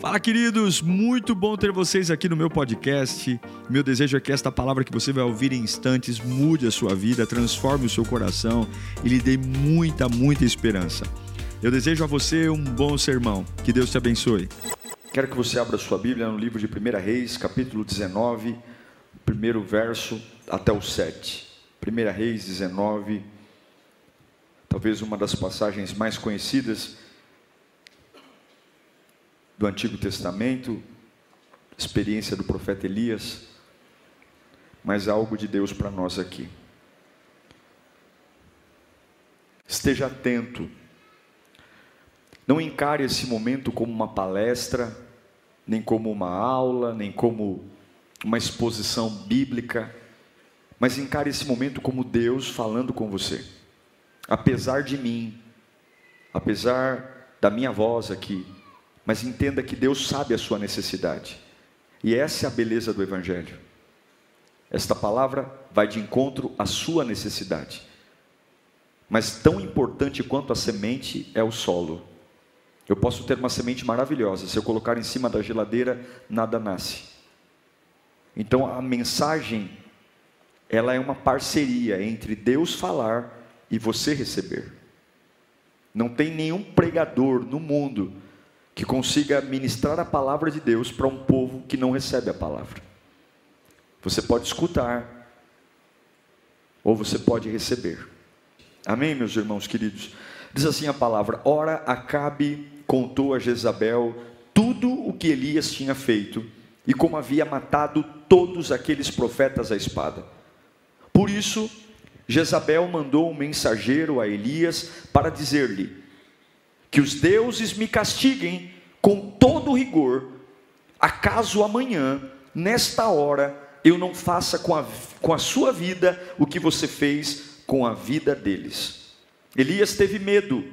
Fala, queridos! Muito bom ter vocês aqui no meu podcast. Meu desejo é que esta palavra que você vai ouvir em instantes mude a sua vida, transforme o seu coração e lhe dê muita, muita esperança. Eu desejo a você um bom sermão. Que Deus te abençoe. Quero que você abra sua Bíblia no livro de 1 Reis, capítulo 19, primeiro verso até o 7. 1 Reis 19, talvez uma das passagens mais conhecidas do Antigo Testamento, experiência do profeta Elias, mas algo de Deus para nós aqui. Esteja atento. Não encare esse momento como uma palestra, nem como uma aula, nem como uma exposição bíblica, mas encare esse momento como Deus falando com você. Apesar de mim, apesar da minha voz aqui, mas entenda que Deus sabe a sua necessidade. E essa é a beleza do Evangelho. Esta palavra vai de encontro à sua necessidade. Mas tão importante quanto a semente é o solo. Eu posso ter uma semente maravilhosa, se eu colocar em cima da geladeira, nada nasce. Então a mensagem, ela é uma parceria entre Deus falar e você receber. Não tem nenhum pregador no mundo que consiga ministrar a palavra de Deus para um povo que não recebe a palavra. Você pode escutar, ou você pode receber. Amém, meus irmãos queridos? Diz assim a palavra: Ora, Acabe contou a Jezabel tudo o que Elias tinha feito e como havia matado todos aqueles profetas à espada. Por isso, Jezabel mandou um mensageiro a Elias para dizer-lhe: que os deuses me castiguem com todo rigor, acaso amanhã, nesta hora, eu não faça com a, com a sua vida o que você fez com a vida deles. Elias teve medo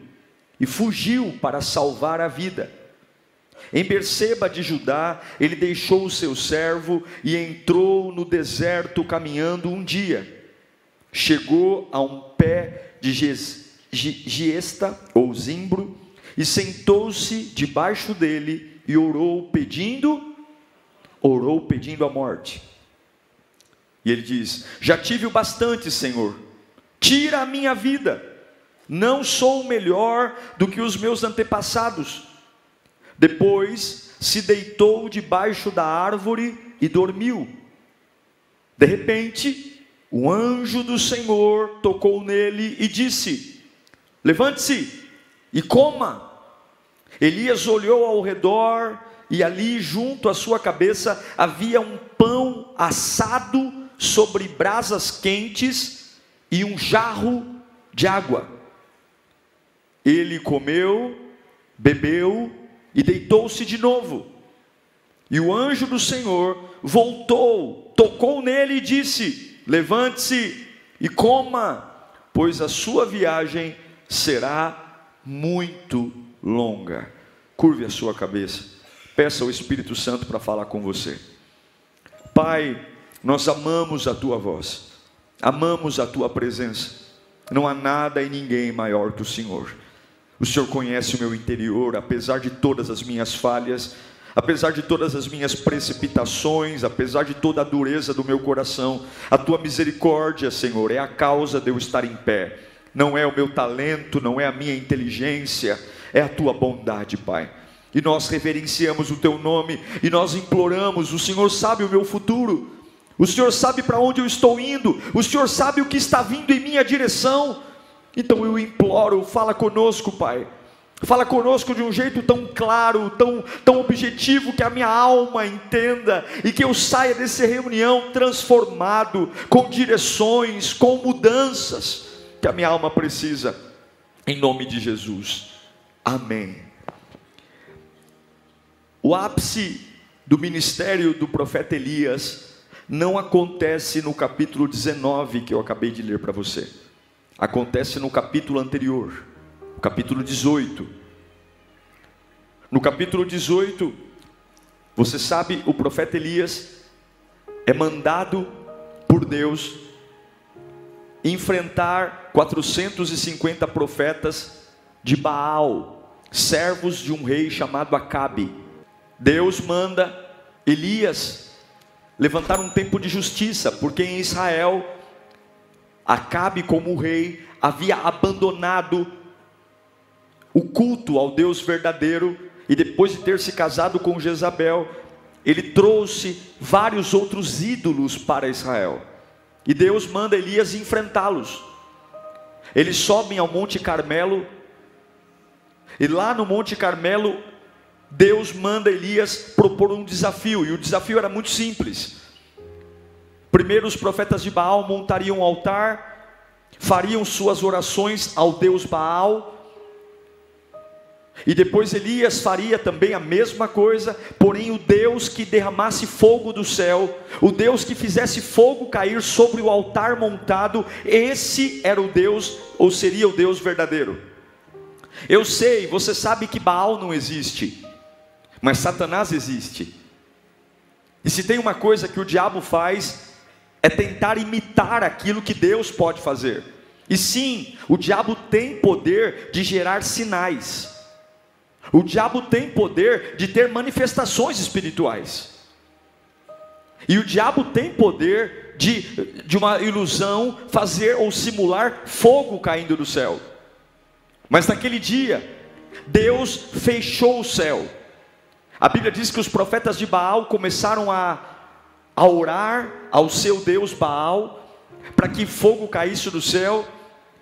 e fugiu para salvar a vida. Em Berseba de Judá, ele deixou o seu servo e entrou no deserto caminhando um dia. Chegou a um pé de Giesta ou Zimbro e sentou-se debaixo dele e orou pedindo, orou pedindo a morte. E ele diz: Já tive o bastante, Senhor, tira a minha vida, não sou melhor do que os meus antepassados. Depois se deitou debaixo da árvore e dormiu. De repente, o anjo do Senhor tocou nele e disse: Levante-se e coma. Elias olhou ao redor e ali junto à sua cabeça havia um pão assado sobre brasas quentes e um jarro de água. Ele comeu, bebeu e deitou-se de novo. E o anjo do Senhor voltou, tocou nele e disse: Levante-se e coma, pois a sua viagem será muito longa. Curve a sua cabeça. Peça ao Espírito Santo para falar com você. Pai, nós amamos a tua voz. Amamos a tua presença. Não há nada e ninguém maior que o Senhor. O Senhor conhece o meu interior, apesar de todas as minhas falhas, apesar de todas as minhas precipitações, apesar de toda a dureza do meu coração. A tua misericórdia, Senhor, é a causa de eu estar em pé não é o meu talento, não é a minha inteligência, é a tua bondade, Pai. E nós reverenciamos o teu nome e nós imploramos: o Senhor sabe o meu futuro, o Senhor sabe para onde eu estou indo, o Senhor sabe o que está vindo em minha direção. Então eu imploro, fala conosco, Pai. Fala conosco de um jeito tão claro, tão, tão objetivo, que a minha alma entenda e que eu saia dessa reunião transformado, com direções, com mudanças que a minha alma precisa, em nome de Jesus. Amém. O ápice do ministério do profeta Elias não acontece no capítulo 19 que eu acabei de ler para você. Acontece no capítulo anterior, o capítulo 18. No capítulo 18, você sabe, o profeta Elias é mandado por Deus enfrentar 450 profetas de Baal, servos de um rei chamado Acabe. Deus manda Elias levantar um tempo de justiça, porque em Israel Acabe como rei havia abandonado o culto ao Deus verdadeiro e depois de ter se casado com Jezabel, ele trouxe vários outros ídolos para Israel. E Deus manda Elias enfrentá-los. Eles sobem ao Monte Carmelo, e lá no Monte Carmelo, Deus manda Elias propor um desafio, e o desafio era muito simples. Primeiro, os profetas de Baal montariam um altar, fariam suas orações ao Deus Baal, e depois Elias faria também a mesma coisa, porém o Deus que derramasse fogo do céu, o Deus que fizesse fogo cair sobre o altar montado, esse era o Deus, ou seria o Deus verdadeiro. Eu sei, você sabe que Baal não existe, mas Satanás existe. E se tem uma coisa que o diabo faz, é tentar imitar aquilo que Deus pode fazer. E sim, o diabo tem poder de gerar sinais. O diabo tem poder de ter manifestações espirituais. E o diabo tem poder de, de uma ilusão fazer ou simular fogo caindo do céu. Mas naquele dia, Deus fechou o céu. A Bíblia diz que os profetas de Baal começaram a, a orar ao seu Deus Baal, para que fogo caísse do céu,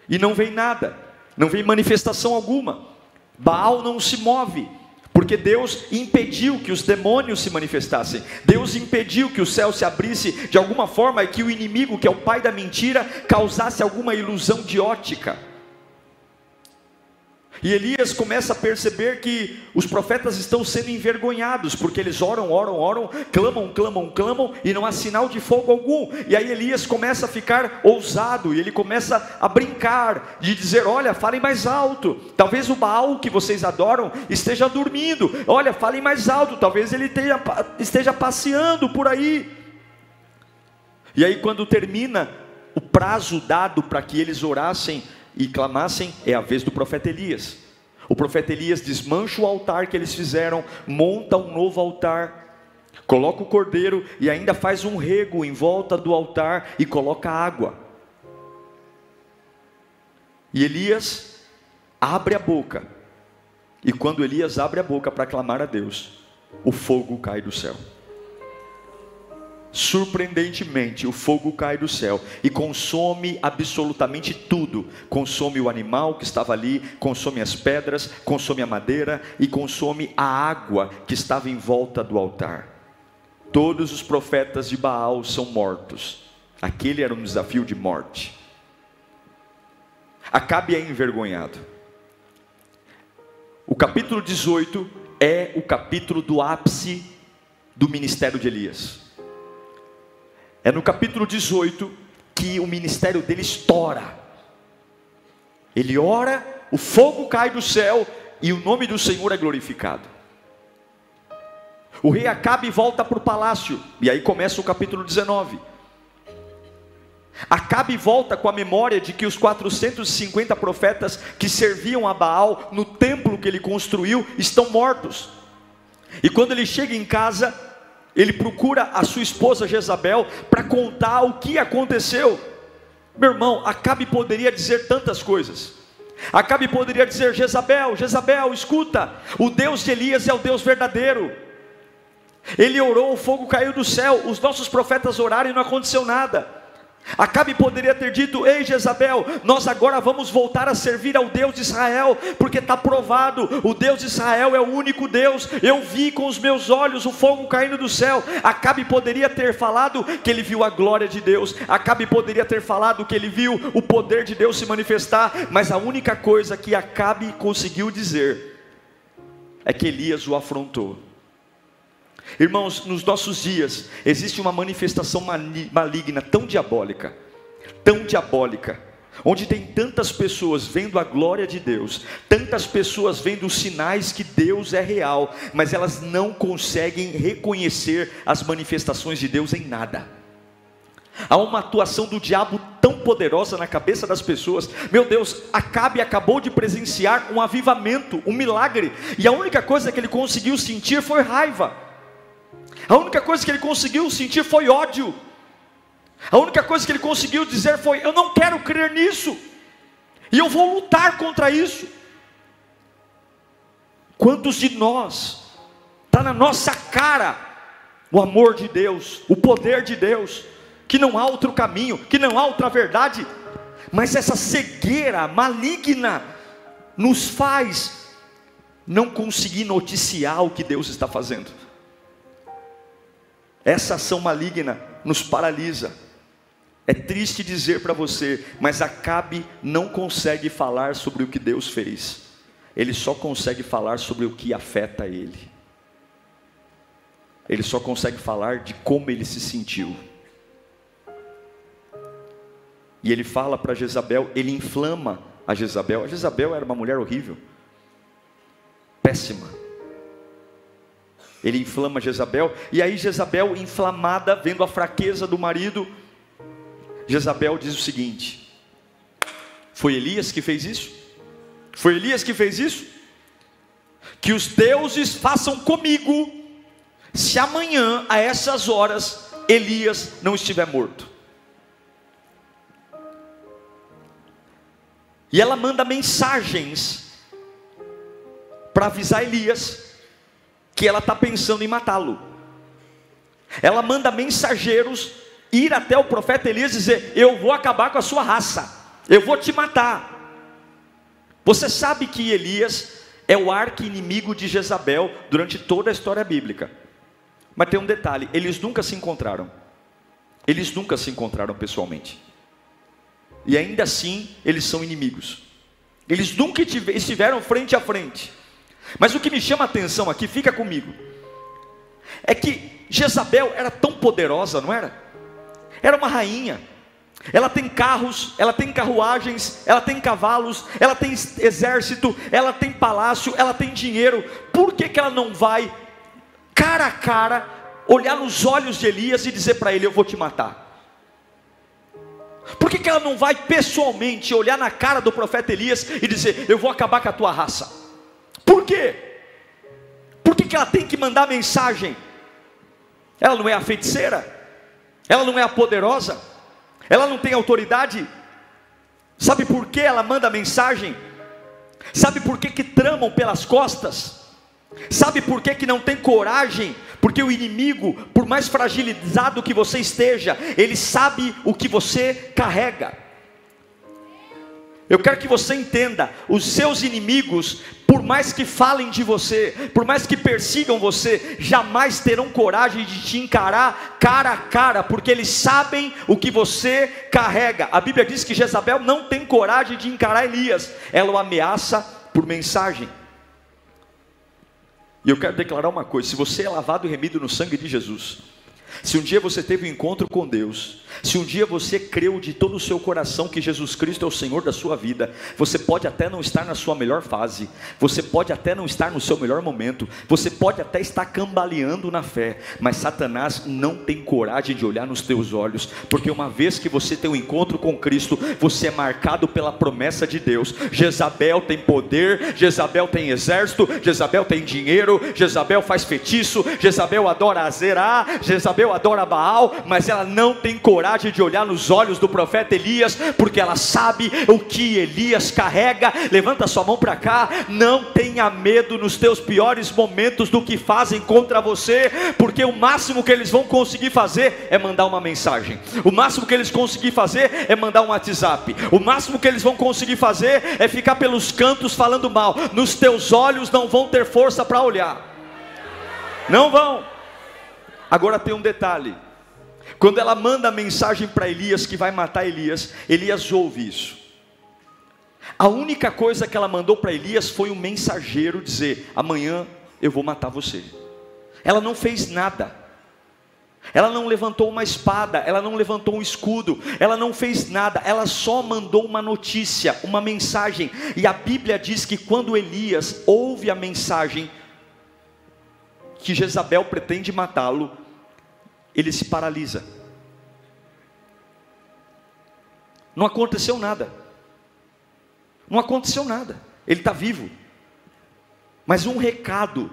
e não vem nada, não vem manifestação alguma. Baal não se move, porque Deus impediu que os demônios se manifestassem, Deus impediu que o céu se abrisse de alguma forma e que o inimigo, que é o pai da mentira, causasse alguma ilusão de ótica. E Elias começa a perceber que os profetas estão sendo envergonhados, porque eles oram, oram, oram, clamam, clamam, clamam, e não há sinal de fogo algum. E aí Elias começa a ficar ousado, e ele começa a brincar, de dizer: Olha, falem mais alto, talvez o Baal que vocês adoram esteja dormindo, olha, falem mais alto, talvez ele esteja, esteja passeando por aí. E aí, quando termina o prazo dado para que eles orassem, e clamassem, é a vez do profeta Elias. O profeta Elias desmancha o altar que eles fizeram, monta um novo altar, coloca o cordeiro e ainda faz um rego em volta do altar e coloca água. E Elias abre a boca, e quando Elias abre a boca para clamar a Deus, o fogo cai do céu surpreendentemente, o fogo cai do céu e consome absolutamente tudo. Consome o animal que estava ali, consome as pedras, consome a madeira e consome a água que estava em volta do altar. Todos os profetas de Baal são mortos. Aquele era um desafio de morte. Acabe é envergonhado. O capítulo 18 é o capítulo do ápice do ministério de Elias. É no capítulo 18 que o ministério dele estoura. Ele ora, o fogo cai do céu e o nome do Senhor é glorificado. O rei Acabe volta para o palácio, e aí começa o capítulo 19. Acabe volta com a memória de que os 450 profetas que serviam a Baal no templo que ele construiu estão mortos. E quando ele chega em casa, ele procura a sua esposa Jezabel para contar o que aconteceu. Meu irmão, Acabe poderia dizer tantas coisas. Acabe poderia dizer: Jezabel, Jezabel, escuta, o Deus de Elias é o Deus verdadeiro. Ele orou, o fogo caiu do céu, os nossos profetas oraram e não aconteceu nada. Acabe poderia ter dito: Ei Jezabel, nós agora vamos voltar a servir ao Deus de Israel, porque está provado, o Deus de Israel é o único Deus. Eu vi com os meus olhos o fogo caindo do céu. Acabe poderia ter falado que ele viu a glória de Deus, Acabe poderia ter falado que ele viu o poder de Deus se manifestar, mas a única coisa que Acabe conseguiu dizer é que Elias o afrontou. Irmãos, nos nossos dias existe uma manifestação maligna tão diabólica, tão diabólica, onde tem tantas pessoas vendo a glória de Deus, tantas pessoas vendo os sinais que Deus é real, mas elas não conseguem reconhecer as manifestações de Deus em nada. Há uma atuação do diabo tão poderosa na cabeça das pessoas. Meu Deus, Acabe acabou de presenciar um avivamento, um milagre, e a única coisa que ele conseguiu sentir foi raiva. A única coisa que ele conseguiu sentir foi ódio. A única coisa que ele conseguiu dizer foi: Eu não quero crer nisso, e eu vou lutar contra isso. Quantos de nós, está na nossa cara, o amor de Deus, o poder de Deus, que não há outro caminho, que não há outra verdade, mas essa cegueira maligna nos faz não conseguir noticiar o que Deus está fazendo. Essa ação maligna nos paralisa. É triste dizer para você, mas Acabe não consegue falar sobre o que Deus fez. Ele só consegue falar sobre o que afeta ele. Ele só consegue falar de como ele se sentiu. E ele fala para Jezabel, ele inflama a Jezabel. A Jezabel era uma mulher horrível, péssima. Ele inflama Jezabel, e aí Jezabel, inflamada, vendo a fraqueza do marido, Jezabel diz o seguinte: Foi Elias que fez isso? Foi Elias que fez isso? Que os deuses façam comigo, se amanhã, a essas horas, Elias não estiver morto. E ela manda mensagens para avisar Elias que ela está pensando em matá-lo. Ela manda mensageiros ir até o profeta Elias e dizer: Eu vou acabar com a sua raça, eu vou te matar. Você sabe que Elias é o arqui-inimigo de Jezabel durante toda a história bíblica. Mas tem um detalhe: eles nunca se encontraram. Eles nunca se encontraram pessoalmente e ainda assim eles são inimigos. Eles nunca estiveram frente a frente. Mas o que me chama a atenção aqui, fica comigo, é que Jezabel era tão poderosa, não era? Era uma rainha. Ela tem carros, ela tem carruagens, ela tem cavalos, ela tem exército, ela tem palácio, ela tem dinheiro. Por que, que ela não vai cara a cara olhar nos olhos de Elias e dizer para ele: Eu vou te matar? Por que, que ela não vai pessoalmente olhar na cara do profeta Elias e dizer: Eu vou acabar com a tua raça? Por quê? Por que, que ela tem que mandar mensagem? Ela não é a feiticeira? Ela não é a poderosa? Ela não tem autoridade? Sabe por que ela manda mensagem? Sabe por que, que tramam pelas costas? Sabe por que, que não tem coragem? Porque o inimigo, por mais fragilizado que você esteja, ele sabe o que você carrega. Eu quero que você entenda: os seus inimigos, por mais que falem de você, por mais que persigam você, jamais terão coragem de te encarar cara a cara, porque eles sabem o que você carrega. A Bíblia diz que Jezabel não tem coragem de encarar Elias, ela o ameaça por mensagem. E eu quero declarar uma coisa: se você é lavado e remido no sangue de Jesus, se um dia você teve um encontro com Deus, se um dia você creu de todo o seu coração que Jesus Cristo é o Senhor da sua vida, você pode até não estar na sua melhor fase, você pode até não estar no seu melhor momento, você pode até estar cambaleando na fé, mas Satanás não tem coragem de olhar nos teus olhos, porque uma vez que você tem um encontro com Cristo, você é marcado pela promessa de Deus. Jezabel tem poder, Jezabel tem exército, Jezabel tem dinheiro, Jezabel faz feitiço, Jezabel adora Azerá, Jezabel adora Baal, mas ela não tem coragem coragem de olhar nos olhos do profeta Elias, porque ela sabe o que Elias carrega. Levanta sua mão para cá, não tenha medo nos teus piores momentos do que fazem contra você, porque o máximo que eles vão conseguir fazer é mandar uma mensagem. O máximo que eles conseguir fazer é mandar um WhatsApp. O máximo que eles vão conseguir fazer é ficar pelos cantos falando mal. Nos teus olhos não vão ter força para olhar. Não vão. Agora tem um detalhe. Quando ela manda a mensagem para Elias que vai matar Elias, Elias ouve isso. A única coisa que ela mandou para Elias foi um mensageiro dizer: amanhã eu vou matar você. Ela não fez nada. Ela não levantou uma espada, ela não levantou um escudo, ela não fez nada, ela só mandou uma notícia, uma mensagem. E a Bíblia diz que quando Elias ouve a mensagem que Jezabel pretende matá-lo, ele se paralisa. Não aconteceu nada. Não aconteceu nada. Ele está vivo. Mas um recado.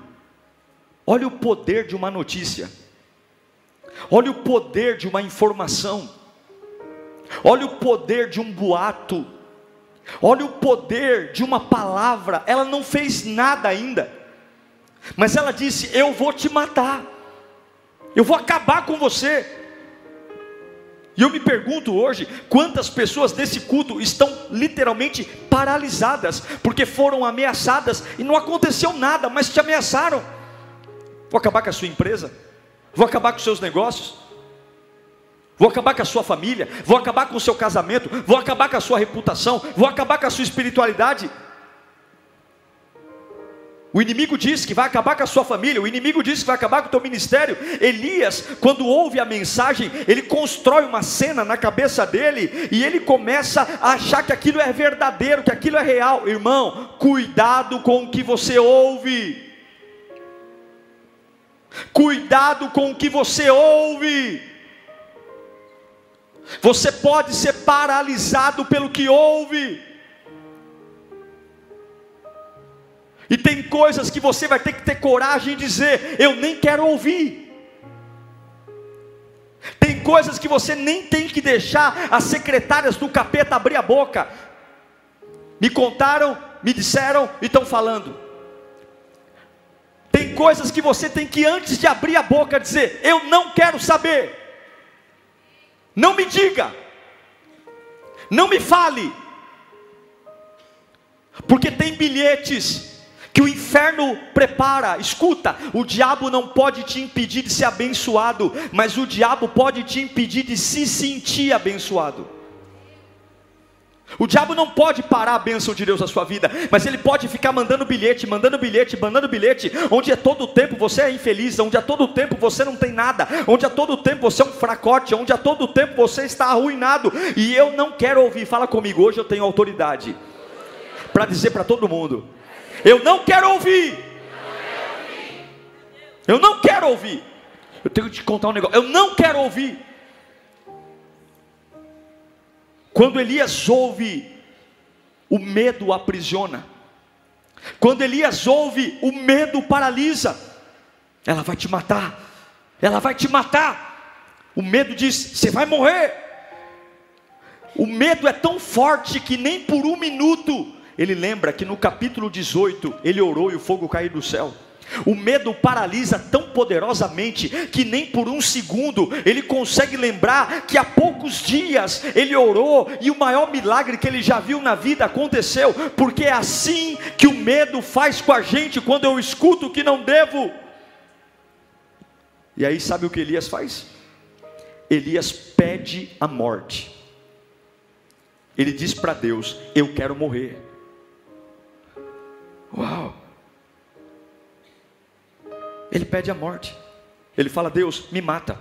Olha o poder de uma notícia. Olha o poder de uma informação. Olha o poder de um boato. Olha o poder de uma palavra. Ela não fez nada ainda. Mas ela disse: Eu vou te matar. Eu vou acabar com você. E eu me pergunto hoje, quantas pessoas desse culto estão literalmente paralisadas, porque foram ameaçadas e não aconteceu nada, mas te ameaçaram. Vou acabar com a sua empresa, vou acabar com os seus negócios, vou acabar com a sua família, vou acabar com o seu casamento, vou acabar com a sua reputação, vou acabar com a sua espiritualidade. O inimigo diz que vai acabar com a sua família, o inimigo diz que vai acabar com o teu ministério. Elias, quando ouve a mensagem, ele constrói uma cena na cabeça dele e ele começa a achar que aquilo é verdadeiro, que aquilo é real. Irmão, cuidado com o que você ouve. Cuidado com o que você ouve. Você pode ser paralisado pelo que ouve. E tem coisas que você vai ter que ter coragem de dizer: eu nem quero ouvir. Tem coisas que você nem tem que deixar as secretárias do capeta abrir a boca. Me contaram, me disseram e estão falando. Tem coisas que você tem que, antes de abrir a boca, dizer: Eu não quero saber. Não me diga. Não me fale. Porque tem bilhetes que o inferno prepara. Escuta, o diabo não pode te impedir de ser abençoado, mas o diabo pode te impedir de se sentir abençoado. O diabo não pode parar a bênção de Deus na sua vida, mas ele pode ficar mandando bilhete, mandando bilhete, mandando bilhete, onde a todo tempo você é infeliz, onde a todo tempo você não tem nada, onde a todo tempo você é um fracote, onde a todo tempo você está arruinado, e eu não quero ouvir, fala comigo, hoje eu tenho autoridade para dizer para todo mundo: eu não quero ouvir. Eu não quero ouvir. Eu tenho que te contar um negócio. Eu não quero ouvir. Quando Elias ouve, o medo aprisiona. Quando Elias ouve, o medo paralisa. Ela vai te matar. Ela vai te matar. O medo diz: você vai morrer. O medo é tão forte que nem por um minuto ele lembra que no capítulo 18 ele orou e o fogo caiu do céu. O medo paralisa tão poderosamente que nem por um segundo ele consegue lembrar que há poucos dias ele orou e o maior milagre que ele já viu na vida aconteceu, porque é assim que o medo faz com a gente quando eu escuto o que não devo. E aí, sabe o que Elias faz? Elias pede a morte. Ele diz para Deus: Eu quero morrer. Uau! Ele pede a morte. Ele fala: Deus, me mata.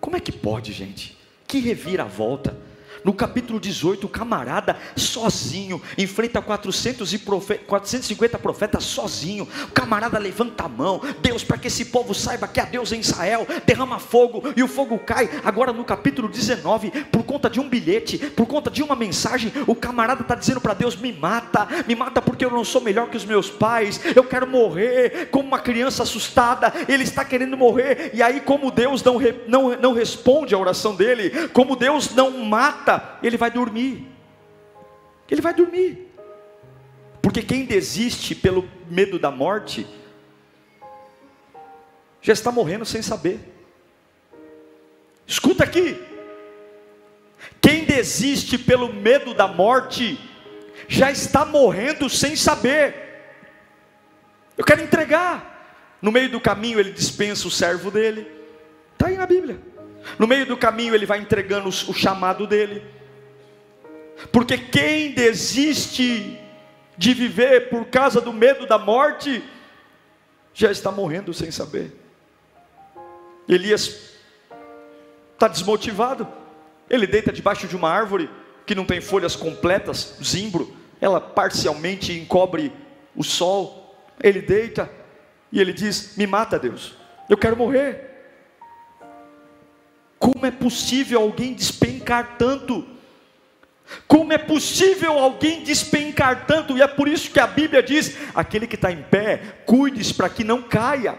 Como é que pode, gente? Que reviravolta. No capítulo 18, o camarada sozinho enfrenta 400 e profe 450 profetas sozinho. O camarada levanta a mão, Deus, para que esse povo saiba que há Deus em Israel, derrama fogo e o fogo cai. Agora no capítulo 19, por conta de um bilhete, por conta de uma mensagem, o camarada está dizendo para Deus: me mata, me mata porque eu não sou melhor que os meus pais, eu quero morrer como uma criança assustada. Ele está querendo morrer, e aí, como Deus não, não, não responde a oração dele, como Deus não mata ele vai dormir. Ele vai dormir. Porque quem desiste pelo medo da morte, já está morrendo sem saber. Escuta aqui. Quem desiste pelo medo da morte, já está morrendo sem saber. Eu quero entregar. No meio do caminho, ele dispensa o servo dele. Está aí na Bíblia. No meio do caminho ele vai entregando o chamado dele. Porque quem desiste de viver por causa do medo da morte, já está morrendo sem saber. Elias está desmotivado. Ele deita debaixo de uma árvore que não tem folhas completas, zimbro, ela parcialmente encobre o sol. Ele deita e ele diz: Me mata, Deus, eu quero morrer. Como é possível alguém despencar tanto? Como é possível alguém despencar tanto? E é por isso que a Bíblia diz: aquele que está em pé, cuide-se para que não caia.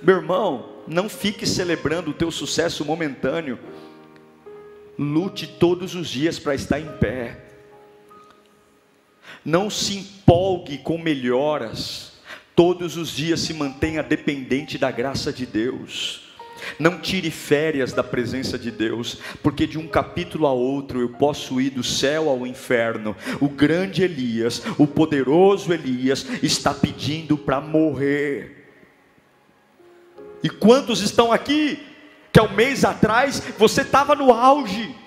Meu irmão, não fique celebrando o teu sucesso momentâneo. Lute todos os dias para estar em pé. Não se empolgue com melhoras. Todos os dias se mantenha dependente da graça de Deus. Não tire férias da presença de Deus, porque de um capítulo a outro eu posso ir do céu ao inferno. O grande Elias, o poderoso Elias, está pedindo para morrer. E quantos estão aqui que há um mês atrás você estava no auge?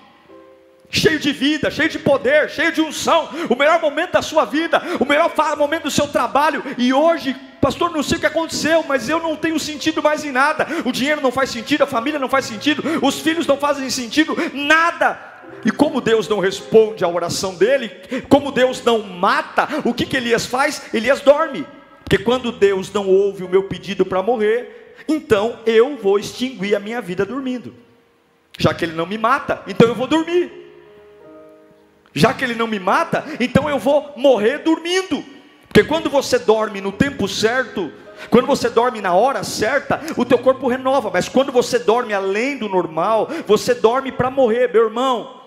Cheio de vida, cheio de poder, cheio de unção, o melhor momento da sua vida, o melhor momento do seu trabalho, e hoje, pastor, não sei o que aconteceu, mas eu não tenho sentido mais em nada. O dinheiro não faz sentido, a família não faz sentido, os filhos não fazem sentido, nada. E como Deus não responde à oração dele, como Deus não mata, o que, que Elias faz? Elias dorme, porque quando Deus não ouve o meu pedido para morrer, então eu vou extinguir a minha vida dormindo. Já que ele não me mata, então eu vou dormir já que ele não me mata, então eu vou morrer dormindo. Porque quando você dorme no tempo certo, quando você dorme na hora certa, o teu corpo renova, mas quando você dorme além do normal, você dorme para morrer, meu irmão.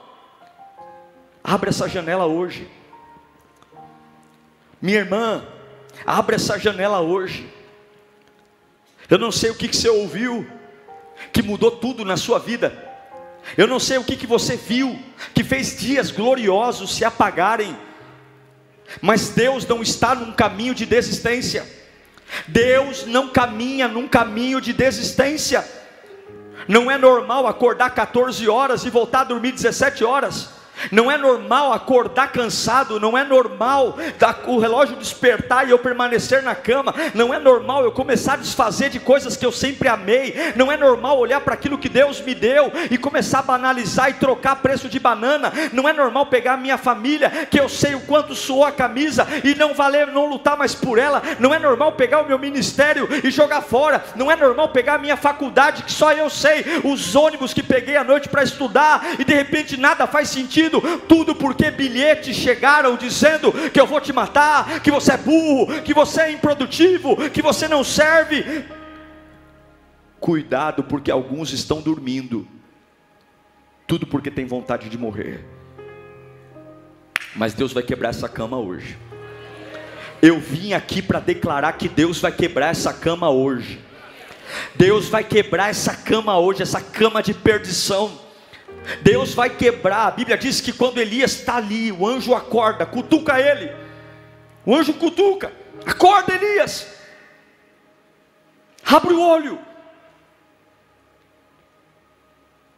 Abre essa janela hoje. Minha irmã, abre essa janela hoje. Eu não sei o que, que você ouviu, que mudou tudo na sua vida. Eu não sei o que, que você viu, que fez dias gloriosos se apagarem, mas Deus não está num caminho de desistência, Deus não caminha num caminho de desistência, não é normal acordar 14 horas e voltar a dormir 17 horas, não é normal acordar cansado, não é normal o relógio despertar e eu permanecer na cama, não é normal eu começar a desfazer de coisas que eu sempre amei, não é normal olhar para aquilo que Deus me deu e começar a banalizar e trocar preço de banana, não é normal pegar minha família, que eu sei o quanto suou a camisa e não valer, não lutar mais por ela, não é normal pegar o meu ministério e jogar fora, não é normal pegar a minha faculdade, que só eu sei, os ônibus que peguei à noite para estudar e de repente nada faz sentido tudo porque bilhetes chegaram dizendo que eu vou te matar, que você é burro, que você é improdutivo, que você não serve. Cuidado, porque alguns estão dormindo, tudo porque tem vontade de morrer. Mas Deus vai quebrar essa cama hoje. Eu vim aqui para declarar que Deus vai quebrar essa cama hoje. Deus vai quebrar essa cama hoje, essa cama de perdição. Deus vai quebrar. A Bíblia diz que quando Elias está ali, o anjo acorda, cutuca ele. O anjo cutuca, acorda Elias. Abre o olho.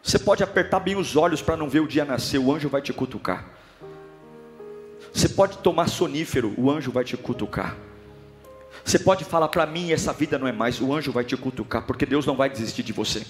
Você pode apertar bem os olhos para não ver o dia nascer, o anjo vai te cutucar. Você pode tomar sonífero, o anjo vai te cutucar. Você pode falar para mim, essa vida não é mais, o anjo vai te cutucar, porque Deus não vai desistir de você.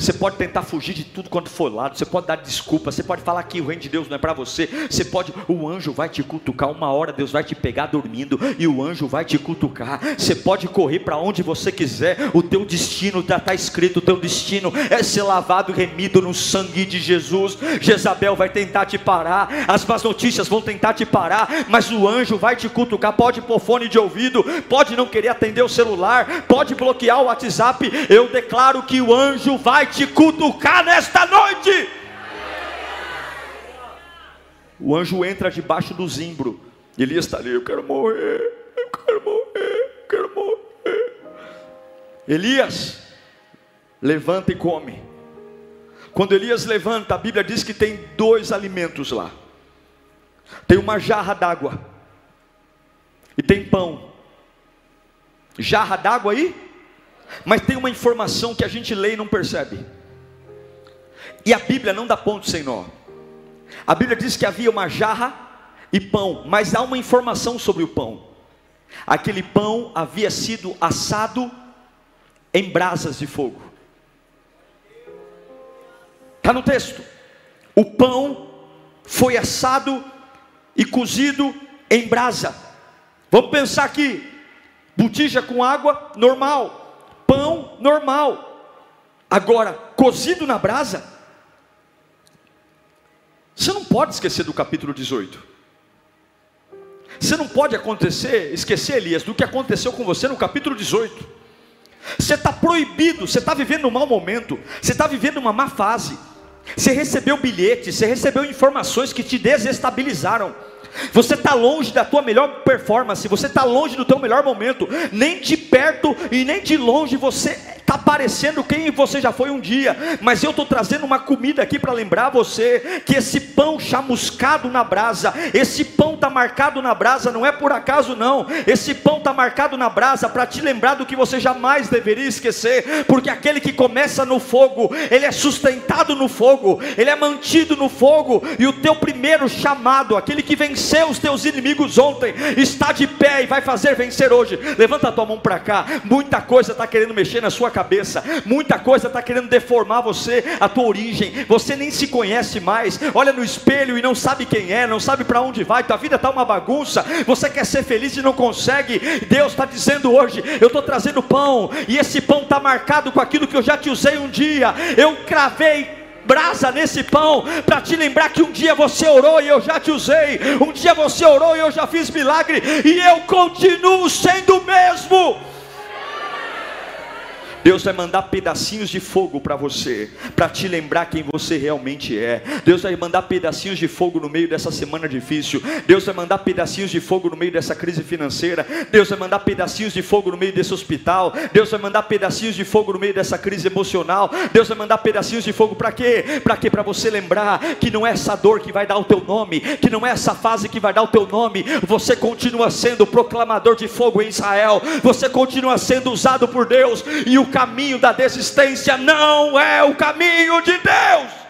Você pode tentar fugir de tudo quanto for lado, você pode dar desculpa, você pode falar que o reino de Deus não é para você. Você pode, o anjo vai te cutucar, uma hora Deus vai te pegar dormindo e o anjo vai te cutucar. Você pode correr para onde você quiser, o teu destino já está escrito, o teu destino é ser lavado e remido no sangue de Jesus. Jezabel vai tentar te parar, as más notícias vão tentar te parar, mas o anjo vai te cutucar. Pode pôr fone de ouvido, pode não querer atender o celular, pode bloquear o WhatsApp. Eu declaro que o anjo vai te cutucar nesta noite. O anjo entra debaixo do zimbro. Elias está ali, eu quero morrer, eu quero morrer, eu quero morrer. Elias, levanta e come. Quando Elias levanta, a Bíblia diz que tem dois alimentos lá. Tem uma jarra d'água e tem pão. Jarra d'água aí? Mas tem uma informação que a gente lê e não percebe. E a Bíblia não dá ponto sem nó. A Bíblia diz que havia uma jarra e pão, mas há uma informação sobre o pão. Aquele pão havia sido assado em brasas de fogo. Está no texto. O pão foi assado e cozido em brasa. Vamos pensar aqui: botija com água normal, normal. Agora, cozido na brasa. Você não pode esquecer do capítulo 18. Você não pode acontecer, esquecer, Elias, do que aconteceu com você no capítulo 18. Você está proibido, você está vivendo um mau momento, você está vivendo uma má fase. Você recebeu bilhetes, você recebeu informações que te desestabilizaram. Você está longe da tua melhor performance, você está longe do teu melhor momento. Nem de perto e nem de longe você está parecendo quem você já foi um dia. Mas eu estou trazendo uma comida aqui para lembrar você que esse pão chamuscado na brasa, esse pão está marcado na brasa, não é por acaso não. Esse pão está marcado na brasa para te lembrar do que você jamais deveria esquecer, porque aquele que começa no fogo, ele é sustentado no fogo, ele é mantido no fogo, e o teu primeiro chamado, aquele que venceu os teus inimigos ontem, está de pé e vai fazer vencer hoje. Levanta a tua mão para cá. Muita coisa está querendo mexer na sua cabeça, muita coisa está querendo deformar você, a tua origem. Você nem se conhece mais. Olha no espelho e não sabe quem é, não sabe para onde vai. Tua vida está uma bagunça. Você quer ser feliz e não consegue. Deus está dizendo hoje: Eu estou trazendo pão, e esse pão está marcado com aquilo que eu já te usei um dia. Eu cravei brasa nesse pão, para te lembrar que um dia você orou e eu já te usei, um dia você orou e eu já fiz milagre, e eu continuo sendo o mesmo. Deus vai mandar pedacinhos de fogo para você, para te lembrar quem você realmente é. Deus vai mandar pedacinhos de fogo no meio dessa semana difícil. Deus vai mandar pedacinhos de fogo no meio dessa crise financeira. Deus vai mandar pedacinhos de fogo no meio desse hospital. Deus vai mandar pedacinhos de fogo no meio dessa crise emocional. Deus vai mandar pedacinhos de fogo para quê? Para quê? Para você lembrar que não é essa dor que vai dar o teu nome, que não é essa fase que vai dar o teu nome. Você continua sendo proclamador de fogo em Israel. Você continua sendo usado por Deus e o caminho da desistência não é o caminho de Deus.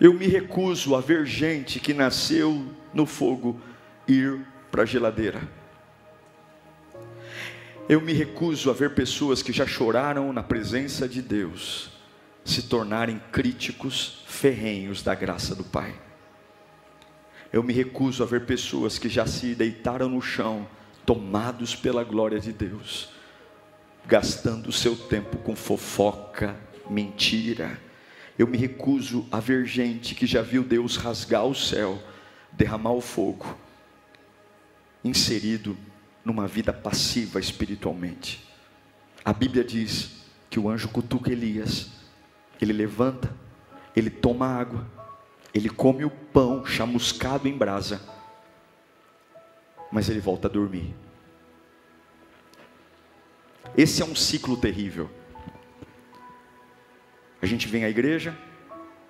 Eu me recuso a ver gente que nasceu no fogo ir para a geladeira. Eu me recuso a ver pessoas que já choraram na presença de Deus se tornarem críticos ferrenhos da graça do Pai. Eu me recuso a ver pessoas que já se deitaram no chão tomados pela glória de Deus, gastando o seu tempo com fofoca, mentira. Eu me recuso a ver gente que já viu Deus rasgar o céu, derramar o fogo, inserido numa vida passiva espiritualmente. A Bíblia diz que o anjo cutuca Elias, ele levanta, ele toma água, ele come o pão chamuscado em brasa mas ele volta a dormir. Esse é um ciclo terrível. A gente vem à igreja,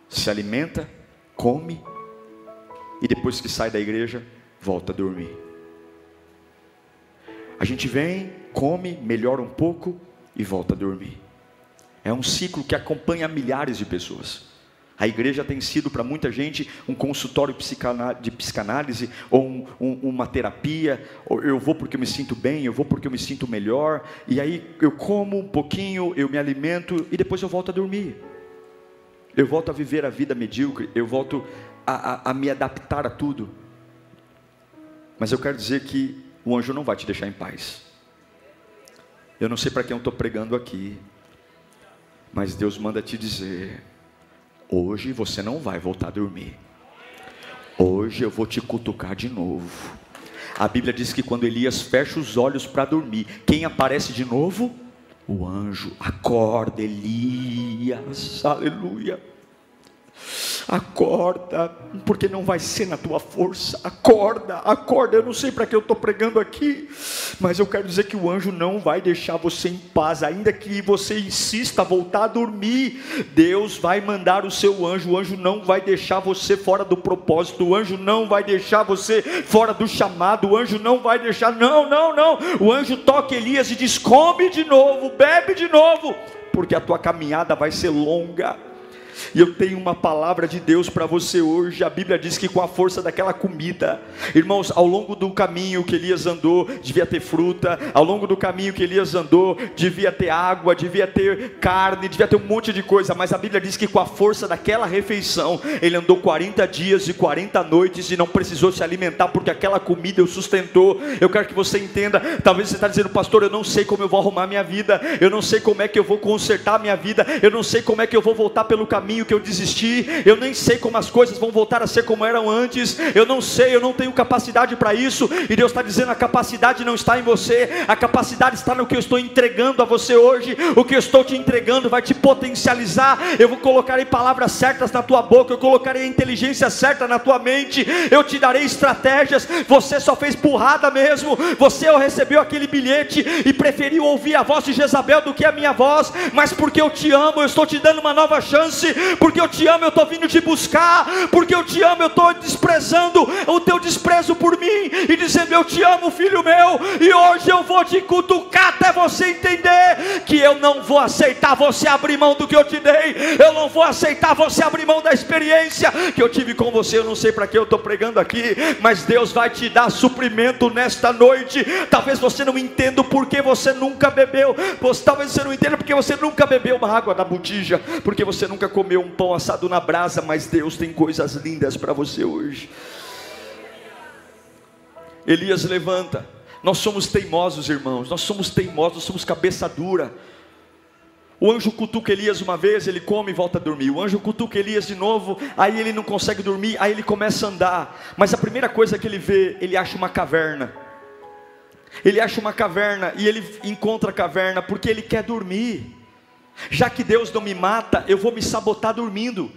se alimenta, come, e depois que sai da igreja, volta a dormir. A gente vem, come, melhora um pouco e volta a dormir. É um ciclo que acompanha milhares de pessoas. A igreja tem sido para muita gente um consultório de psicanálise ou um, um, uma terapia. Ou eu vou porque eu me sinto bem, eu vou porque eu me sinto melhor. E aí eu como um pouquinho, eu me alimento e depois eu volto a dormir. Eu volto a viver a vida medíocre, eu volto a, a, a me adaptar a tudo. Mas eu quero dizer que o anjo não vai te deixar em paz. Eu não sei para quem eu estou pregando aqui, mas Deus manda te dizer Hoje você não vai voltar a dormir. Hoje eu vou te cutucar de novo. A Bíblia diz que quando Elias fecha os olhos para dormir, quem aparece de novo? O anjo. Acorda, Elias. Aleluia. Acorda, porque não vai ser na tua força. Acorda, acorda. Eu não sei para que eu estou pregando aqui, mas eu quero dizer que o anjo não vai deixar você em paz, ainda que você insista voltar a dormir. Deus vai mandar o seu anjo. O anjo não vai deixar você fora do propósito. O anjo não vai deixar você fora do chamado. O anjo não vai deixar. Não, não, não. O anjo toca Elias e diz: come de novo, bebe de novo, porque a tua caminhada vai ser longa E eu tenho uma palavra de Deus para você hoje. A Bíblia diz que com a força daquela comida, irmãos, ao longo do caminho que Elias andou, devia ter fruta, ao longo do caminho que Elias andou, devia ter água, devia ter carne, devia ter um monte de coisa, mas a Bíblia diz que com a força daquela refeição, ele andou 40 dias e 40 noites e não precisou se alimentar, porque aquela comida o sustentou. Eu quero que você entenda. Talvez você está dizendo, pastor, eu não sei como eu vou arrumar minha vida, eu não sei como é que eu vou consertar minha vida, eu não sei como é que eu vou voltar pelo caminho que eu desisti, eu nem sei como as coisas vão voltar a ser como eram antes, eu não sei, eu não tenho capacidade para isso, e Deus está dizendo: a capacidade não está em você, a capacidade está no que eu estou entregando a você hoje, o que eu estou te entregando vai te potencializar, eu vou colocar em palavras certas na tua boca, eu colocarei a inteligência certa na tua mente, eu te darei estratégias, você só fez burrada mesmo, você recebeu aquele bilhete e preferiu ouvir a voz de Jezabel do que a minha voz, mas porque eu te amo, eu estou te dando uma nova chance, porque eu te amo, eu estou vindo te buscar, porque eu te amo, eu estou desprezando o teu desprezo por mim. E dizendo: Eu te amo, filho meu, e hoje eu vou te cutucar até você entender que eu não vou aceitar você abrir mão do que eu te dei, eu não vou aceitar você abrir mão da experiência que eu tive com você. Eu não sei para que eu estou pregando aqui, mas Deus vai te dar suprimento nesta noite. Talvez você não entenda o porquê você nunca bebeu, talvez você não entenda porque você nunca bebeu uma água da botija, porque você nunca comeu um pão assado na brasa, mas Deus tem coisas lindas para você hoje. Elias levanta. Nós somos teimosos, irmãos. Nós somos teimosos, nós somos cabeça dura. O anjo cutuca Elias uma vez, ele come e volta a dormir. O anjo cutuca Elias de novo, aí ele não consegue dormir, aí ele começa a andar. Mas a primeira coisa que ele vê, ele acha uma caverna. Ele acha uma caverna e ele encontra a caverna porque ele quer dormir. Já que Deus não me mata, eu vou me sabotar dormindo.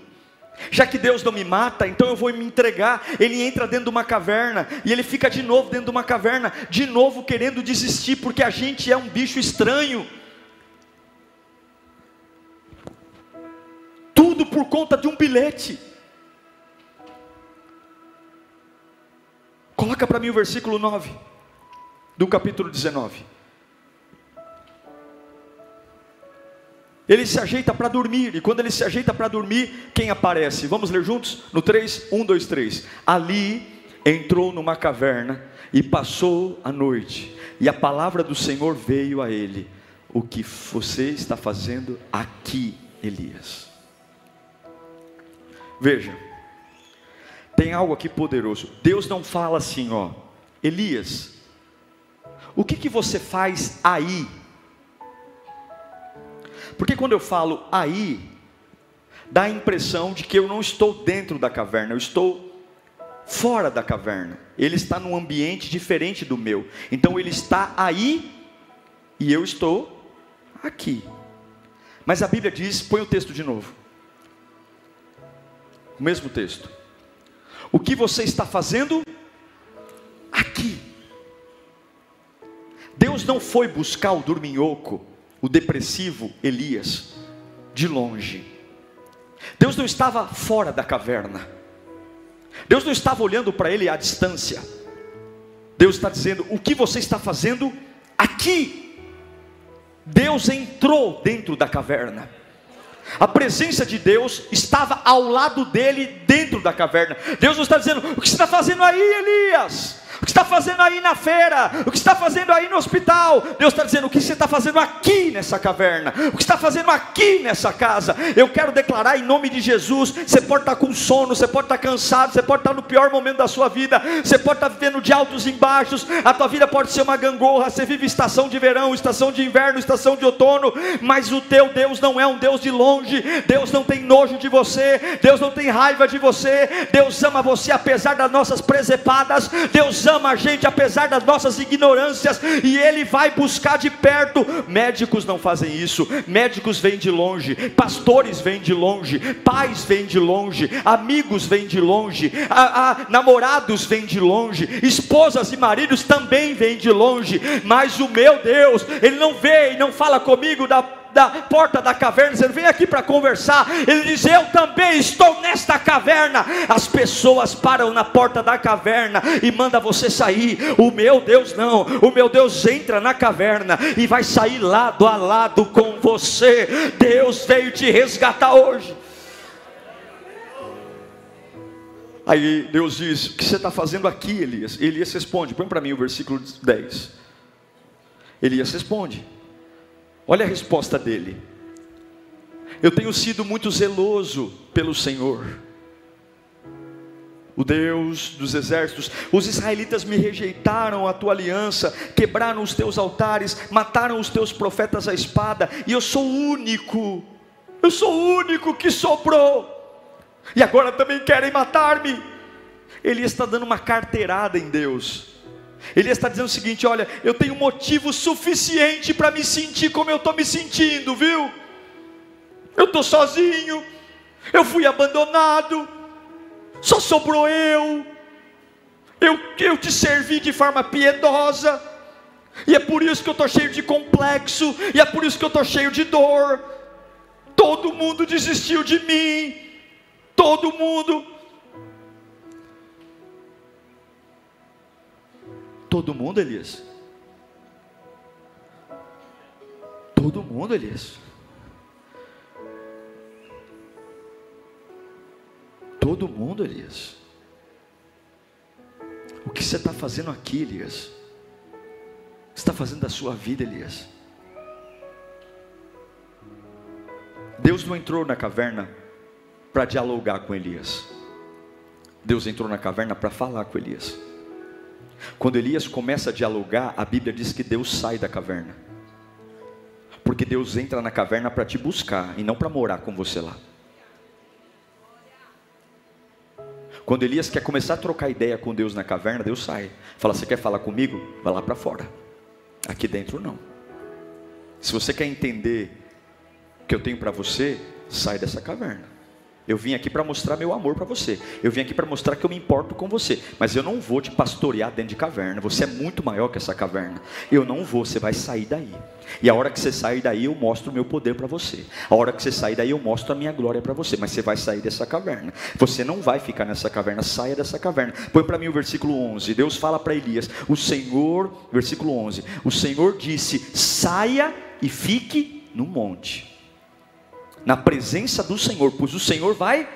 Já que Deus não me mata, então eu vou me entregar. Ele entra dentro de uma caverna e ele fica de novo dentro de uma caverna, de novo querendo desistir, porque a gente é um bicho estranho. Tudo por conta de um bilhete. Coloca para mim o versículo 9 do capítulo 19. Ele se ajeita para dormir, e quando ele se ajeita para dormir, quem aparece? Vamos ler juntos? No 3, 1, 2, 3. Ali entrou numa caverna e passou a noite, e a palavra do Senhor veio a ele: O que você está fazendo aqui, Elias? Veja, tem algo aqui poderoso. Deus não fala assim, ó, Elias, o que, que você faz aí? Porque quando eu falo aí, dá a impressão de que eu não estou dentro da caverna, eu estou fora da caverna. Ele está num ambiente diferente do meu. Então ele está aí e eu estou aqui. Mas a Bíblia diz, põe o texto de novo. O mesmo texto. O que você está fazendo aqui? Deus não foi buscar o dorminhoco o depressivo Elias de longe. Deus não estava fora da caverna. Deus não estava olhando para ele à distância. Deus está dizendo: o que você está fazendo aqui? Deus entrou dentro da caverna. A presença de Deus estava ao lado dele, dentro da caverna. Deus não está dizendo: o que você está fazendo aí, Elias? O que está fazendo aí na feira? O que está fazendo aí no hospital? Deus está dizendo: o que você está fazendo aqui nessa caverna? O que está fazendo aqui nessa casa? Eu quero declarar em nome de Jesus: você pode estar com sono, você pode estar cansado, você pode estar no pior momento da sua vida, você pode estar vivendo de altos e baixos, a tua vida pode ser uma gangorra, você vive estação de verão, estação de inverno, estação de outono, mas o teu Deus não é um Deus de longe, Deus não tem nojo de você, Deus não tem raiva de você, Deus ama você apesar das nossas presepadas, Deus ama a gente apesar das nossas ignorâncias, e Ele vai buscar de perto. Médicos não fazem isso, médicos vêm de longe, pastores vêm de longe, pais vêm de longe, amigos vêm de longe, a, a, namorados vêm de longe, esposas e maridos também vêm de longe, mas o meu Deus, Ele não vê e não fala comigo da da porta da caverna, dizendo: Vem aqui para conversar. Ele diz: Eu também estou nesta caverna. As pessoas param na porta da caverna e manda você sair. O meu Deus não. O meu Deus entra na caverna e vai sair lado a lado com você. Deus veio te resgatar hoje. Aí Deus diz: O que você está fazendo aqui, Elias? Elias responde: Põe para mim o versículo 10. Elias responde: Olha a resposta dele. Eu tenho sido muito zeloso pelo Senhor, o Deus dos exércitos. Os israelitas me rejeitaram a tua aliança, quebraram os teus altares, mataram os teus profetas à espada, e eu sou o único, eu sou o único que sobrou, e agora também querem matar-me. Ele está dando uma carteirada em Deus. Ele está dizendo o seguinte: olha, eu tenho motivo suficiente para me sentir como eu estou me sentindo, viu? Eu estou sozinho, eu fui abandonado, só sobrou eu. eu. Eu te servi de forma piedosa, e é por isso que eu estou cheio de complexo, e é por isso que eu estou cheio de dor. Todo mundo desistiu de mim, todo mundo. Todo mundo, Elias. Todo mundo, Elias. Todo mundo, Elias. O que você está fazendo aqui, Elias? O que você está fazendo da sua vida, Elias? Deus não entrou na caverna para dialogar com Elias. Deus entrou na caverna para falar com Elias. Quando Elias começa a dialogar, a Bíblia diz que Deus sai da caverna. Porque Deus entra na caverna para te buscar e não para morar com você lá. Quando Elias quer começar a trocar ideia com Deus na caverna, Deus sai. Fala: Você quer falar comigo? Vai lá para fora. Aqui dentro não. Se você quer entender o que eu tenho para você, sai dessa caverna. Eu vim aqui para mostrar meu amor para você. Eu vim aqui para mostrar que eu me importo com você. Mas eu não vou te pastorear dentro de caverna. Você é muito maior que essa caverna. Eu não vou, você vai sair daí. E a hora que você sair daí, eu mostro o meu poder para você. A hora que você sair daí, eu mostro a minha glória para você. Mas você vai sair dessa caverna. Você não vai ficar nessa caverna. Saia dessa caverna. Põe para mim o versículo 11. Deus fala para Elias: O Senhor, versículo 11: O Senhor disse: Saia e fique no monte na presença do Senhor, pois o Senhor vai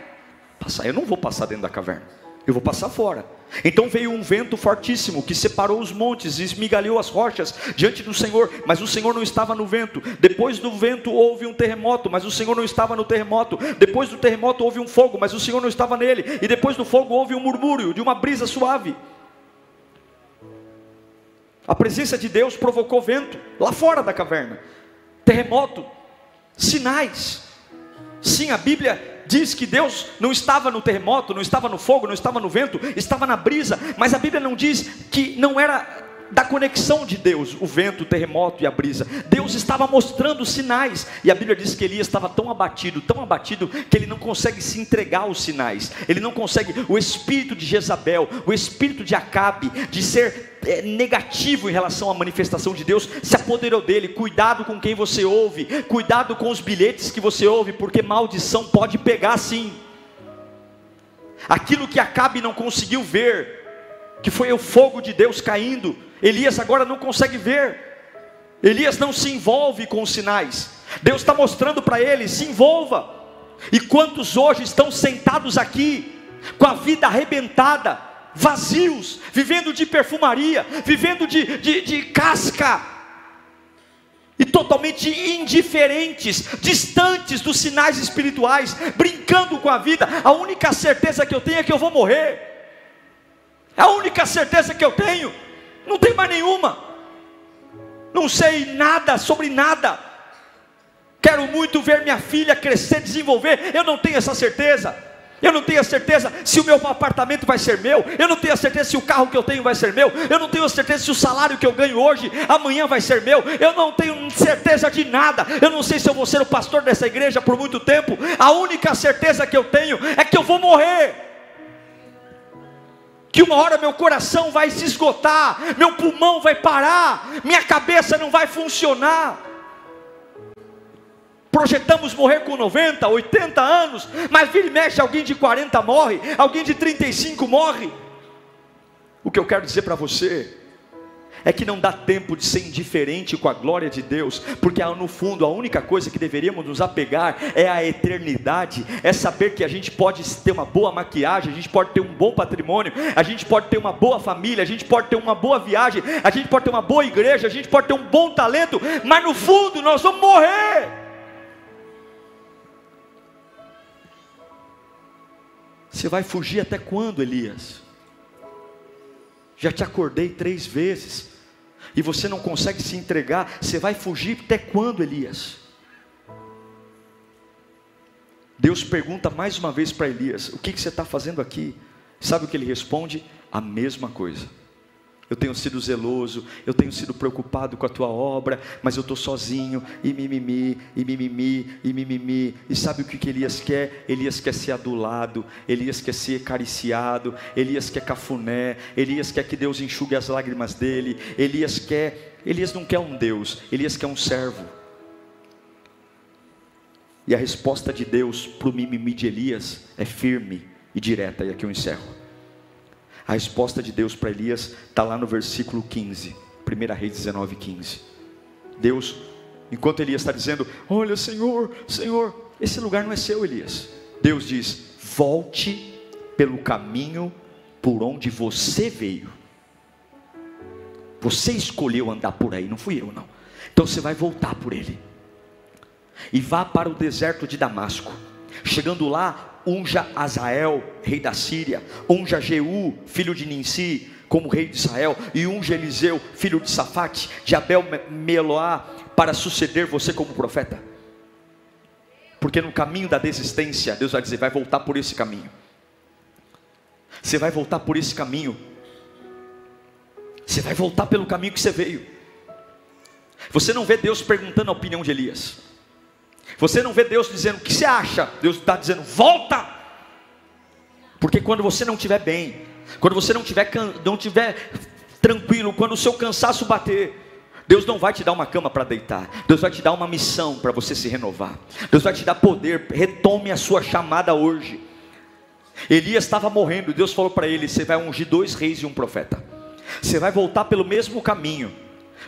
passar. Eu não vou passar dentro da caverna, eu vou passar fora. Então veio um vento fortíssimo que separou os montes e esmigalhou as rochas diante do Senhor, mas o Senhor não estava no vento. Depois do vento houve um terremoto, mas o Senhor não estava no terremoto. Depois do terremoto houve um fogo, mas o Senhor não estava nele. E depois do fogo houve um murmúrio de uma brisa suave. A presença de Deus provocou vento lá fora da caverna, terremoto, sinais. Sim, a Bíblia diz que Deus não estava no terremoto, não estava no fogo, não estava no vento, estava na brisa, mas a Bíblia não diz que não era da conexão de Deus, o vento, o terremoto e a brisa. Deus estava mostrando sinais, e a Bíblia diz que Elias estava tão abatido, tão abatido, que ele não consegue se entregar aos sinais, ele não consegue, o espírito de Jezabel, o espírito de Acabe, de ser é, negativo em relação à manifestação de Deus, se apoderou dele. Cuidado com quem você ouve, cuidado com os bilhetes que você ouve, porque maldição pode pegar sim. Aquilo que Acabe não conseguiu ver, que foi o fogo de Deus caindo, Elias agora não consegue ver. Elias não se envolve com os sinais. Deus está mostrando para ele: se envolva. E quantos hoje estão sentados aqui, com a vida arrebentada, vazios, vivendo de perfumaria, vivendo de, de, de casca, e totalmente indiferentes, distantes dos sinais espirituais, brincando com a vida. A única certeza que eu tenho é que eu vou morrer. A única certeza que eu tenho não tem mais nenhuma. Não sei nada sobre nada. Quero muito ver minha filha crescer, desenvolver. Eu não tenho essa certeza. Eu não tenho a certeza se o meu apartamento vai ser meu. Eu não tenho a certeza se o carro que eu tenho vai ser meu. Eu não tenho a certeza se o salário que eu ganho hoje, amanhã vai ser meu. Eu não tenho certeza de nada. Eu não sei se eu vou ser o pastor dessa igreja por muito tempo. A única certeza que eu tenho é que eu vou morrer que uma hora meu coração vai se esgotar, meu pulmão vai parar, minha cabeça não vai funcionar. Projetamos morrer com 90, 80 anos, mas vira e mexe, alguém de 40 morre, alguém de 35 morre. O que eu quero dizer para você é que não dá tempo de ser indiferente com a glória de Deus, porque no fundo a única coisa que deveríamos nos apegar é a eternidade, é saber que a gente pode ter uma boa maquiagem, a gente pode ter um bom patrimônio, a gente pode ter uma boa família, a gente pode ter uma boa viagem, a gente pode ter uma boa igreja, a gente pode ter um bom talento, mas no fundo nós vamos morrer. Você vai fugir até quando, Elias? Já te acordei três vezes e você não consegue se entregar. Você vai fugir até quando, Elias? Deus pergunta mais uma vez para Elias: O que, que você está fazendo aqui? Sabe o que ele responde? A mesma coisa eu tenho sido zeloso, eu tenho sido preocupado com a tua obra, mas eu estou sozinho, e mimimi, e mimimi, e mimimi. E sabe o que, que Elias quer? Elias quer ser adulado, Elias quer ser acariciado, Elias quer cafuné, Elias quer que Deus enxugue as lágrimas dele, Elias quer, Elias não quer um Deus, Elias quer um servo. E a resposta de Deus para o mimimi de Elias é firme e direta, e aqui eu encerro. A resposta de Deus para Elias está lá no versículo 15, 1 Reis 19, 15. Deus, enquanto Elias está dizendo: Olha, Senhor, Senhor, esse lugar não é seu, Elias. Deus diz: Volte pelo caminho por onde você veio. Você escolheu andar por aí, não fui eu, não. Então você vai voltar por ele. E vá para o deserto de Damasco. Chegando lá, unja Azael, rei da Síria, unja Jeú, filho de Ninsi, como rei de Israel, e unja Eliseu, filho de Safate, de Abel Meloá, para suceder você como profeta. Porque no caminho da desistência, Deus vai dizer: vai voltar por esse caminho. Você vai voltar por esse caminho. Você vai voltar pelo caminho que você veio. Você não vê Deus perguntando a opinião de Elias. Você não vê Deus dizendo o que você acha, Deus está dizendo volta. Porque quando você não estiver bem, quando você não estiver não tiver tranquilo, quando o seu cansaço bater, Deus não vai te dar uma cama para deitar. Deus vai te dar uma missão para você se renovar. Deus vai te dar poder. Retome a sua chamada hoje. Elias estava morrendo. Deus falou para ele: Você vai ungir dois reis e um profeta. Você vai voltar pelo mesmo caminho.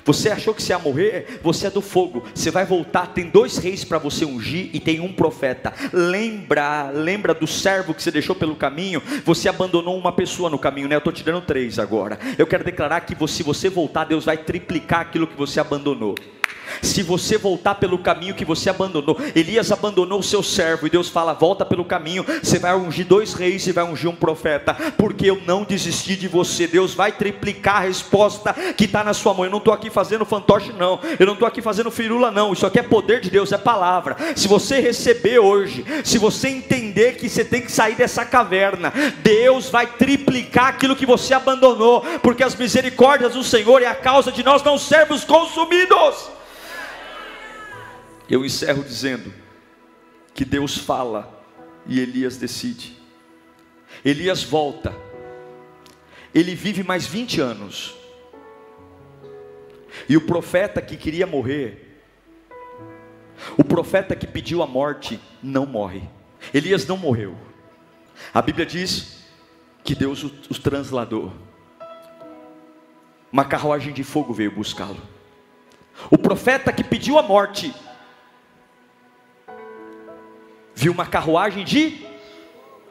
Você achou que você ia morrer? Você é do fogo. Você vai voltar. Tem dois reis para você ungir e tem um profeta. Lembra, lembra do servo que você deixou pelo caminho? Você abandonou uma pessoa no caminho, né? Eu estou te dando três agora. Eu quero declarar que se você voltar, Deus vai triplicar aquilo que você abandonou se você voltar pelo caminho que você abandonou. Elias abandonou o seu servo e Deus fala: volta pelo caminho. Você vai ungir dois reis e vai ungir um profeta, porque eu não desisti de você. Deus vai triplicar a resposta que está na sua mão. Eu não estou aqui fazendo fantoche, não. Eu não estou aqui fazendo firula, não. Isso aqui é poder de Deus, é palavra. Se você receber hoje, se você entender que você tem que sair dessa caverna, Deus vai triplicar aquilo que você abandonou, porque as misericórdias do Senhor é a causa de nós não sermos consumidos. Eu encerro dizendo que Deus fala e Elias decide. Elias volta. Ele vive mais 20 anos. E o profeta que queria morrer, o profeta que pediu a morte, não morre. Elias não morreu. A Bíblia diz que Deus os transladou. Uma carruagem de fogo veio buscá-lo. O profeta que pediu a morte, viu uma carruagem de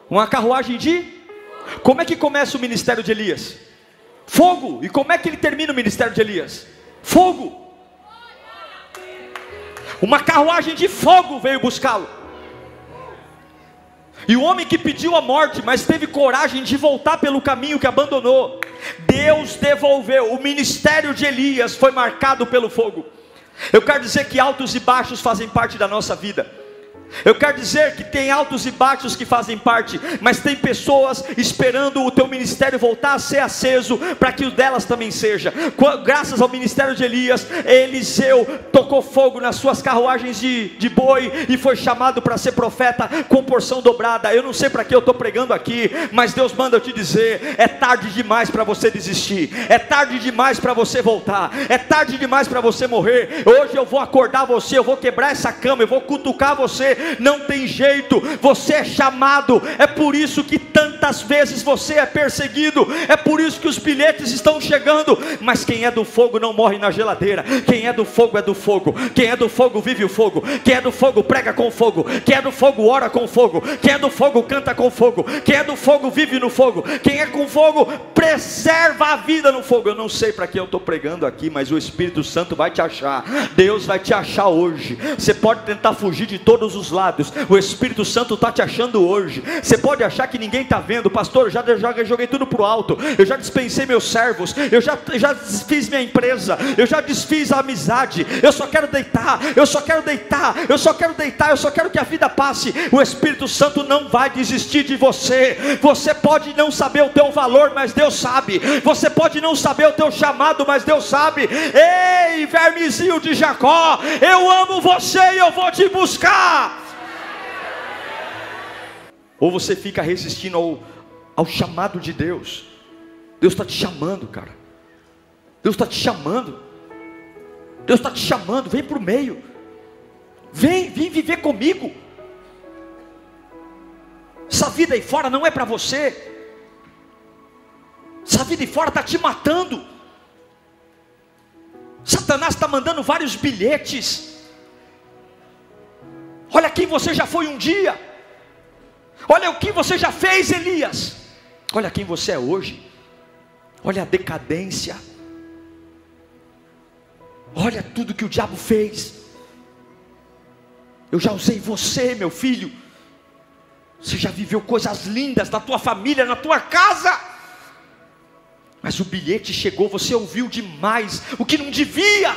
uma carruagem de como é que começa o ministério de Elias? Fogo. E como é que ele termina o ministério de Elias? Fogo. Uma carruagem de fogo veio buscá-lo. E o homem que pediu a morte, mas teve coragem de voltar pelo caminho que abandonou, Deus devolveu. O ministério de Elias foi marcado pelo fogo. Eu quero dizer que altos e baixos fazem parte da nossa vida. Eu quero dizer que tem altos e baixos que fazem parte, mas tem pessoas esperando o teu ministério voltar a ser aceso para que o delas também seja. Graças ao ministério de Elias, Eliseu tocou fogo nas suas carruagens de, de boi e foi chamado para ser profeta com porção dobrada. Eu não sei para que eu estou pregando aqui, mas Deus manda eu te dizer: é tarde demais para você desistir, é tarde demais para você voltar, é tarde demais para você morrer. Hoje eu vou acordar você, eu vou quebrar essa cama, eu vou cutucar você não tem jeito, você é chamado. É por isso que tantas vezes você é perseguido, é por isso que os bilhetes estão chegando. Mas quem é do fogo não morre na geladeira, quem é do fogo é do fogo, quem é do fogo vive o fogo, quem é do fogo prega com fogo, quem é do fogo ora com fogo, quem é do fogo canta com fogo, quem é do fogo vive no fogo, quem é com fogo preserva a vida no fogo. Eu não sei para quem eu estou pregando aqui, mas o Espírito Santo vai te achar, Deus vai te achar hoje. Você pode tentar fugir de todos os lados, o Espírito Santo está te achando hoje. Você pode achar que ninguém está vendo, pastor. Eu já, já joguei tudo para o alto, eu já dispensei meus servos, eu já, já desfiz minha empresa, eu já desfiz a amizade. Eu só quero deitar, eu só quero deitar, eu só quero deitar, eu só quero que a vida passe. O Espírito Santo não vai desistir de você. Você pode não saber o teu valor, mas Deus sabe. Você pode não saber o teu chamado, mas Deus sabe. Ei, vermezinho de Jacó, eu amo você e eu vou te buscar. Ou você fica resistindo ao, ao chamado de Deus. Deus está te chamando, cara. Deus está te chamando. Deus está te chamando. Vem para o meio. Vem, vem viver comigo. Essa vida aí fora não é para você. Essa vida aí fora está te matando. Satanás está mandando vários bilhetes. Olha quem você já foi um dia. Olha o que você já fez, Elias. Olha quem você é hoje. Olha a decadência. Olha tudo que o diabo fez. Eu já usei você, meu filho. Você já viveu coisas lindas na tua família, na tua casa. Mas o bilhete chegou, você ouviu demais o que não devia.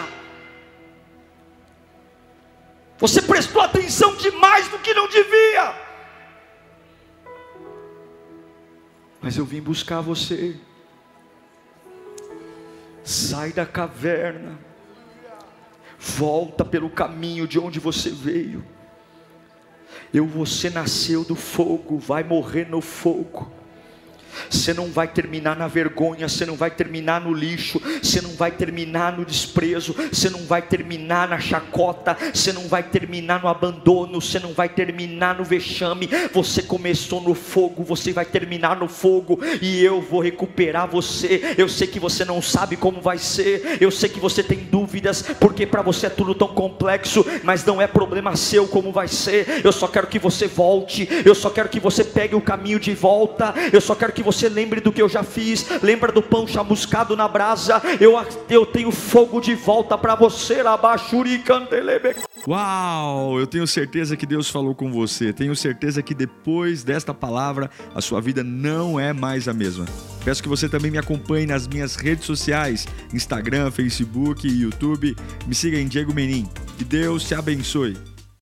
Você prestou atenção demais no que não devia. Mas eu vim buscar você. Sai da caverna, volta pelo caminho de onde você veio. Eu, você nasceu do fogo, vai morrer no fogo. Você não vai terminar na vergonha, você não vai terminar no lixo, você não vai terminar no desprezo, você não vai terminar na chacota, você não vai terminar no abandono, você não vai terminar no vexame. Você começou no fogo, você vai terminar no fogo e eu vou recuperar você. Eu sei que você não sabe como vai ser, eu sei que você tem dúvidas, porque para você é tudo tão complexo, mas não é problema seu como vai ser. Eu só quero que você volte, eu só quero que você pegue o caminho de volta, eu só quero que que você lembre do que eu já fiz. Lembra do pão chamuscado na brasa? Eu, eu tenho fogo de volta para você, Uau! Eu tenho certeza que Deus falou com você. Tenho certeza que depois desta palavra a sua vida não é mais a mesma. Peço que você também me acompanhe nas minhas redes sociais: Instagram, Facebook YouTube. Me siga em Diego Menin. Que Deus te abençoe.